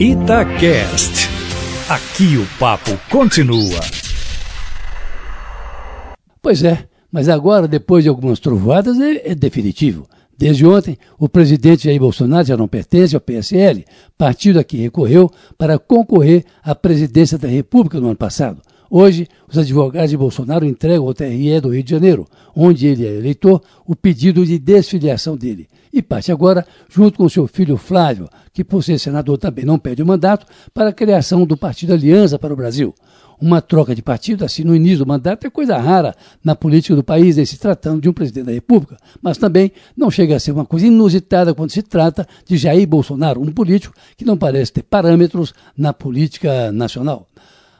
Itacast. Aqui o papo continua. Pois é, mas agora, depois de algumas trovoadas, é, é definitivo. Desde ontem, o presidente Jair Bolsonaro já não pertence ao PSL, partido a que recorreu para concorrer à presidência da República no ano passado. Hoje, os advogados de Bolsonaro entregam ao TRE do Rio de Janeiro, onde ele é eleitor, o pedido de desfiliação dele. E parte agora, junto com seu filho Flávio, que por ser senador também não pede o mandato, para a criação do Partido Aliança para o Brasil. Uma troca de partido assim no início do mandato é coisa rara na política do país, em se tratando de um presidente da República, mas também não chega a ser uma coisa inusitada quando se trata de Jair Bolsonaro, um político que não parece ter parâmetros na política nacional.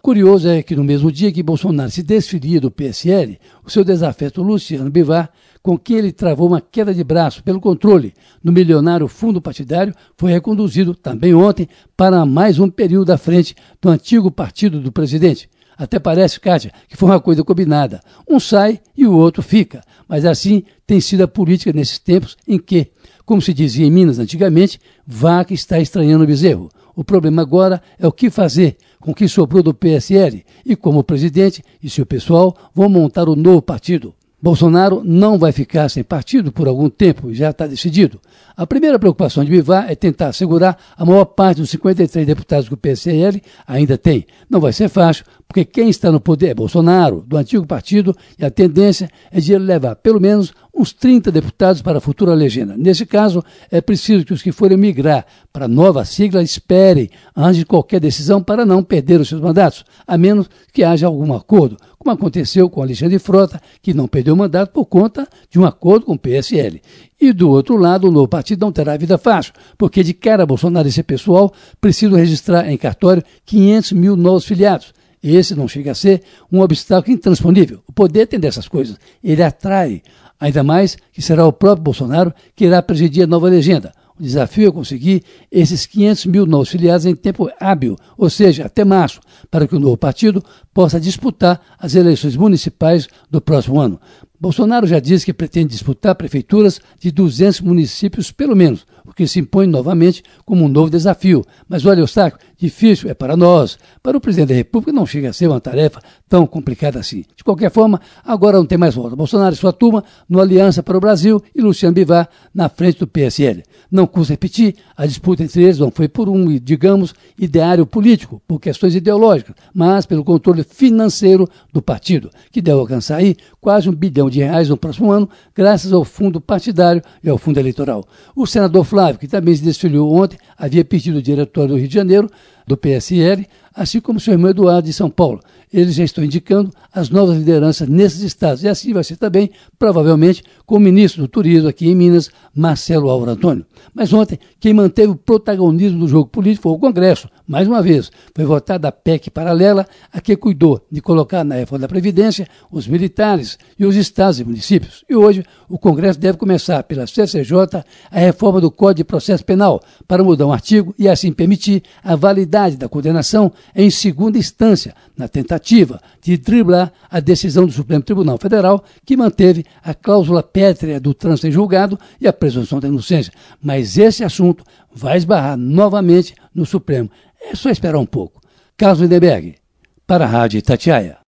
Curioso é que no mesmo dia que Bolsonaro se desfilia do PSL, o seu desafeto Luciano Bivar, com quem ele travou uma queda de braço pelo controle do milionário fundo partidário, foi reconduzido também ontem para mais um período à frente do antigo partido do presidente. Até parece, Kátia, que foi uma coisa combinada. Um sai e o outro fica. Mas assim tem sido a política nesses tempos em que, como se dizia em Minas antigamente, vaca está estranhando o bezerro. O problema agora é o que fazer com que sobrou do PSL e como presidente e seu pessoal vão montar o novo partido. Bolsonaro não vai ficar sem partido por algum tempo, já está decidido. A primeira preocupação de Bivar é tentar segurar a maior parte dos 53 deputados que o PSL ainda tem. Não vai ser fácil, porque quem está no poder é Bolsonaro, do antigo partido, e a tendência é de ele levar pelo menos uns 30 deputados para a futura legenda. Nesse caso, é preciso que os que forem migrar para a nova sigla esperem antes de qualquer decisão para não perder os seus mandatos, a menos que haja algum acordo, como aconteceu com Alexandre Frota, que não perdeu o mandato por conta de um acordo com o PSL. E do outro lado, o novo partido não terá vida fácil, porque de cara Bolsonaro e seu pessoal precisam registrar em cartório 500 mil novos filiados. Esse não chega a ser um obstáculo intransponível. O poder tem dessas coisas. Ele atrai Ainda mais que será o próprio Bolsonaro que irá presidir a nova legenda. O desafio é conseguir esses 500 mil novos filiados em tempo hábil, ou seja, até março, para que o novo partido possa disputar as eleições municipais do próximo ano. Bolsonaro já disse que pretende disputar prefeituras de 200 municípios, pelo menos, o que se impõe novamente como um novo desafio. Mas olha, Eustáquio, difícil é para nós. Para o presidente da República não chega a ser uma tarefa tão complicada assim. De qualquer forma, agora não tem mais volta. Bolsonaro e sua turma no Aliança para o Brasil e Luciano Bivar na frente do PSL. Não custa repetir, a disputa entre eles não foi por um, digamos, ideário político, por questões ideológicas, mas pelo controle financeiro do partido, que deve alcançar aí quase um bilhão de reais no próximo ano, graças ao fundo partidário e ao fundo eleitoral. O senador Flávio, que também se desfiliou ontem, havia pedido o diretório do Rio de Janeiro, do PSL, assim como seu irmão Eduardo de São Paulo. Eles já estão indicando as novas lideranças nesses estados. E assim vai ser também, provavelmente, com o ministro do Turismo aqui em Minas, Marcelo Álvaro Antônio. Mas ontem, quem manteve o protagonismo do jogo político foi o Congresso. Mais uma vez, foi votada a PEC paralela, a que cuidou de colocar na reforma da Previdência os militares e os estados e municípios. E hoje, o Congresso deve começar pela CCJ a reforma do Código de Processo Penal, para mudar um artigo e assim permitir a validade da condenação em segunda instância, na tentativa de driblar a decisão do Supremo Tribunal Federal, que manteve a cláusula pétrea do trânsito em julgado e a presunção da inocência. Mas esse assunto vai esbarrar novamente no Supremo. É só esperar um pouco. Carlos Lindenberg, para a Rádio Itatiaia.